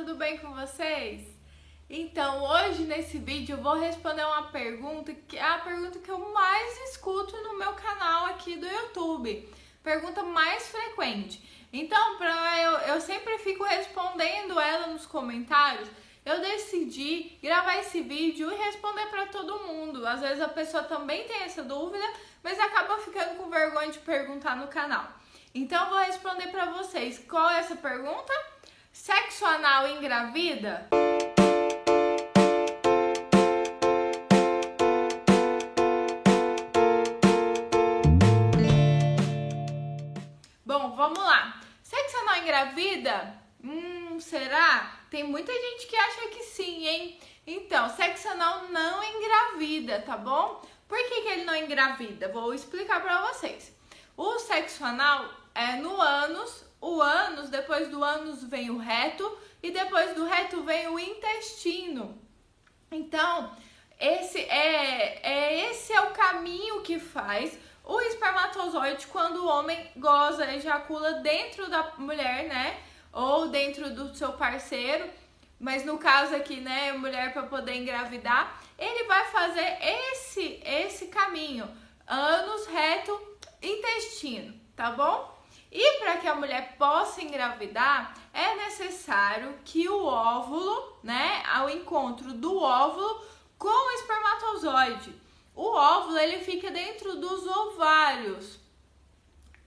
tudo bem com vocês? Então, hoje nesse vídeo eu vou responder uma pergunta que é a pergunta que eu mais escuto no meu canal aqui do YouTube. Pergunta mais frequente. Então, pra eu, eu sempre fico respondendo ela nos comentários. Eu decidi gravar esse vídeo e responder para todo mundo. Às vezes a pessoa também tem essa dúvida, mas acaba ficando com vergonha de perguntar no canal. Então, eu vou responder para vocês. Qual é essa pergunta? Sexo anal engravida? Bom, vamos lá. Sexo anal engravida? Hum, será? Tem muita gente que acha que sim, hein? Então, sexo anal não engravida, tá bom? Por que, que ele não engravida? Vou explicar pra vocês. O sexo anal é no ânus o ânus, depois do ânus vem o reto e depois do reto vem o intestino. Então, esse é, é esse é o caminho que faz o espermatozoide quando o homem goza, ejacula dentro da mulher, né? Ou dentro do seu parceiro. Mas no caso aqui, né, mulher para poder engravidar, ele vai fazer esse esse caminho, ânus, reto, intestino, tá bom? E para que a mulher possa engravidar, é necessário que o óvulo, né, ao encontro do óvulo com o espermatozoide. O óvulo ele fica dentro dos ovários.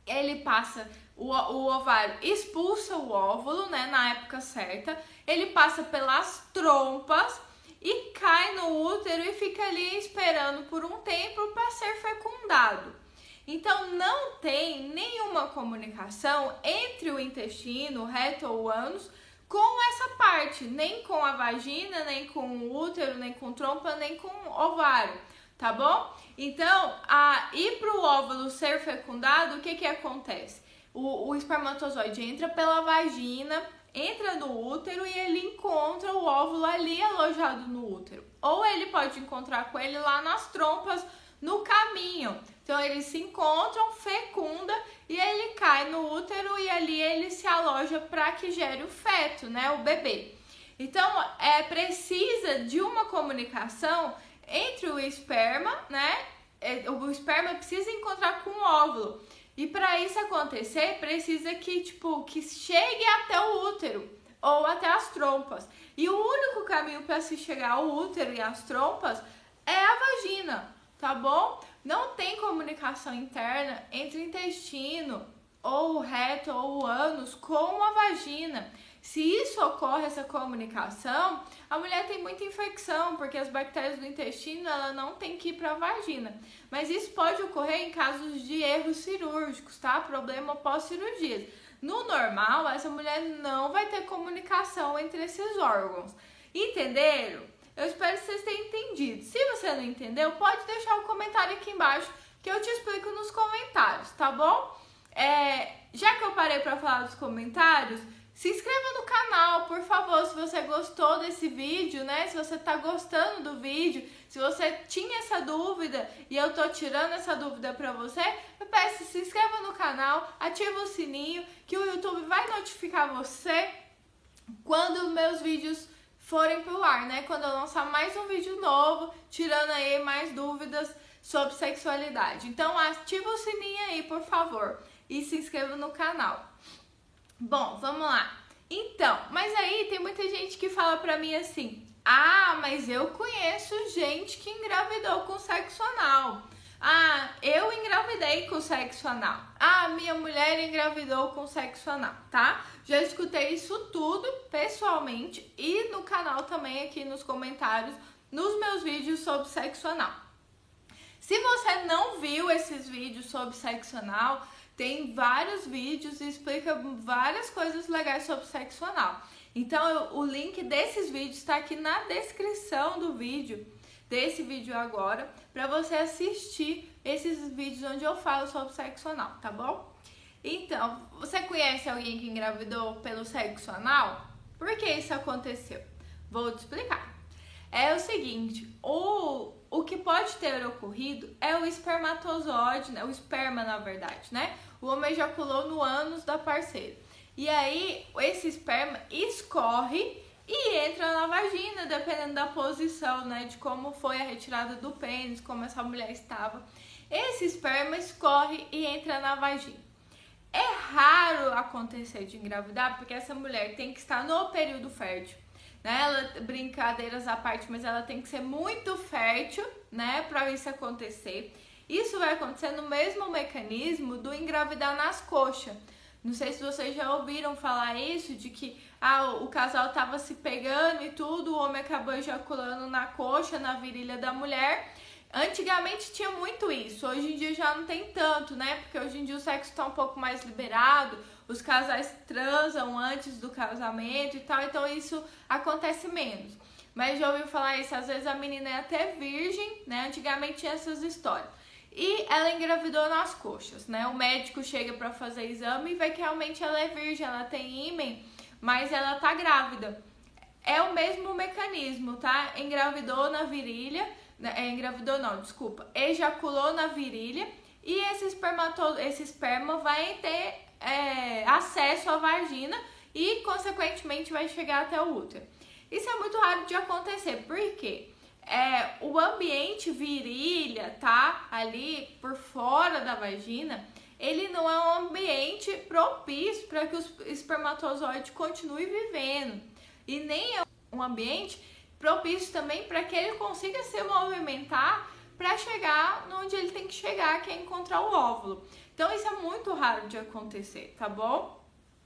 Ele passa o, o ovário expulsa o óvulo, né, na época certa. Ele passa pelas trompas e cai no útero e fica ali esperando por um tempo para ser fecundado. Então não tem nenhuma comunicação entre o intestino, o reto ou o ânus com essa parte, nem com a vagina, nem com o útero, nem com trompa, nem com o ovário, tá bom? Então, a ir para o óvulo ser fecundado, o que que acontece? O, o espermatozoide entra pela vagina, entra no útero e ele encontra o óvulo ali alojado no útero. Ou ele pode encontrar com ele lá nas trompas no caminho. Então eles se encontram, fecunda e ele cai no útero e ali ele se aloja para que gere o feto, né, o bebê. Então é precisa de uma comunicação entre o esperma, né? É, o esperma precisa encontrar com o óvulo. E para isso acontecer, precisa que tipo que chegue até o útero ou até as trompas. E o único caminho para se chegar ao útero e às trompas é a vagina tá bom? Não tem comunicação interna entre o intestino ou o reto ou o ânus com a vagina. Se isso ocorre, essa comunicação, a mulher tem muita infecção, porque as bactérias do intestino ela não tem que ir para a vagina. Mas isso pode ocorrer em casos de erros cirúrgicos, tá? Problema pós-cirurgias. No normal, essa mulher não vai ter comunicação entre esses órgãos. Entenderam? Eu espero que vocês tenham entendido. Se você não entendeu, pode deixar um comentário aqui embaixo que eu te explico nos comentários, tá bom? É, já que eu parei para falar dos comentários, se inscreva no canal, por favor, se você gostou desse vídeo, né? Se você tá gostando do vídeo, se você tinha essa dúvida e eu tô tirando essa dúvida para você, eu peço se inscreva no canal, ativa o sininho que o YouTube vai notificar você quando meus vídeos forem pro ar, né? Quando eu lançar mais um vídeo novo, tirando aí mais dúvidas sobre sexualidade. Então ativa o sininho aí, por favor, e se inscreva no canal. Bom, vamos lá. Então, mas aí tem muita gente que fala pra mim assim: "Ah, mas eu conheço gente que engravidou com sexo anal". Ah, eu engravidei com sexo anal. Ah, minha mulher engravidou com sexo anal, tá? Já escutei isso tudo pessoalmente e no canal também aqui nos comentários nos meus vídeos sobre sexo anal. Se você não viu esses vídeos sobre sexo anal, tem vários vídeos e explica várias coisas legais sobre sexo anal. Então, o link desses vídeos está aqui na descrição do vídeo desse vídeo agora para você assistir esses vídeos onde eu falo sobre sexo anal, tá bom? Então, você conhece alguém que engravidou pelo sexo anal? Por que isso aconteceu? Vou te explicar. É o seguinte, o, o que pode ter ocorrido é o espermatozoide, né? o esperma na verdade, né? O homem ejaculou no ânus da parceira. E aí esse esperma escorre e entra na vagina, dependendo da posição, né, de como foi a retirada do pênis, como essa mulher estava. Esse esperma escorre e entra na vagina. É raro acontecer de engravidar, porque essa mulher tem que estar no período fértil. Né? Ela, brincadeiras à parte, mas ela tem que ser muito fértil, né, para isso acontecer. Isso vai acontecer no mesmo mecanismo do engravidar nas coxas. Não sei se vocês já ouviram falar isso, de que ah, o casal tava se pegando e tudo, o homem acabou ejaculando na coxa, na virilha da mulher. Antigamente tinha muito isso, hoje em dia já não tem tanto, né? Porque hoje em dia o sexo está um pouco mais liberado, os casais transam antes do casamento e tal, então isso acontece menos. Mas já ouviu falar isso, às vezes a menina é até virgem, né? Antigamente tinha essas histórias. E ela engravidou nas coxas, né? O médico chega para fazer exame e vê que realmente ela é virgem, ela tem ímen, mas ela tá grávida. É o mesmo mecanismo, tá? Engravidou na virilha, né? é, engravidou não, desculpa, ejaculou na virilha e esse, espermato, esse esperma vai ter é, acesso à vagina e, consequentemente, vai chegar até o útero. Isso é muito raro de acontecer, por quê? É, o ambiente virilha, tá? Ali por fora da vagina, ele não é um ambiente propício para que o espermatozoide continue vivendo. E nem é um ambiente propício também para que ele consiga se movimentar para chegar onde ele tem que chegar, que é encontrar o óvulo. Então isso é muito raro de acontecer, tá bom?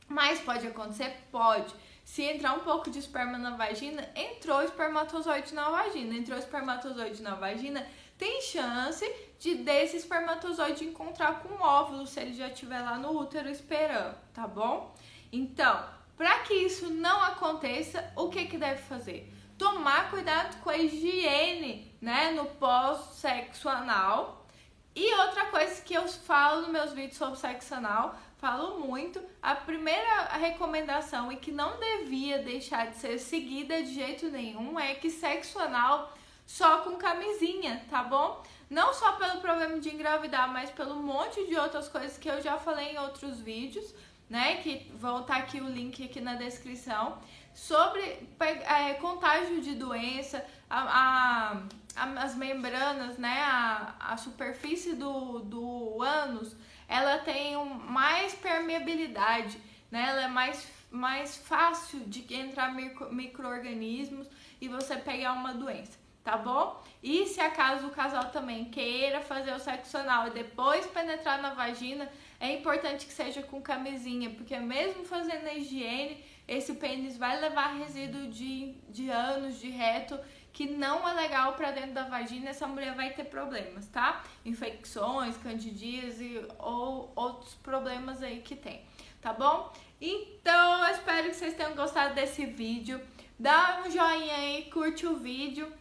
Mas pode acontecer? Pode. Se entrar um pouco de esperma na vagina, entrou espermatozoide na vagina. Entrou espermatozoide na vagina, tem chance de desse espermatozoide encontrar com o óvulo se ele já estiver lá no útero esperando, tá bom? Então, para que isso não aconteça, o que que deve fazer? Tomar cuidado com a higiene, né, no pós-sexo anal. E outra coisa que eu falo nos meus vídeos sobre sexo anal falo muito. A primeira recomendação e que não devia deixar de ser seguida de jeito nenhum é que sexo anal só com camisinha, tá bom? Não só pelo problema de engravidar, mas pelo monte de outras coisas que eu já falei em outros vídeos, né? Que vão estar aqui o link aqui na descrição sobre é, contágio de doença, a, a, as membranas, né? A, a superfície do, do ânus ela tem um, mais permeabilidade, né? Ela é mais, mais fácil de entrar micro, micro-organismos e você pegar uma doença, tá bom? E se acaso o casal também queira fazer o sexo anal e depois penetrar na vagina, é importante que seja com camisinha, porque mesmo fazendo a higiene, esse pênis vai levar resíduo de, de anos de reto que não é legal para dentro da vagina, essa mulher vai ter problemas, tá? Infecções, candidíase ou outros problemas aí que tem, tá bom? Então, eu espero que vocês tenham gostado desse vídeo. Dá um joinha aí, curte o vídeo.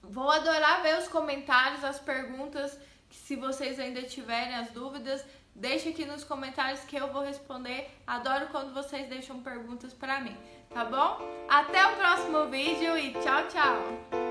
Vou adorar ver os comentários, as perguntas, se vocês ainda tiverem as dúvidas. Deixa aqui nos comentários que eu vou responder. Adoro quando vocês deixam perguntas para mim, tá bom? Até o próximo vídeo e tchau, tchau!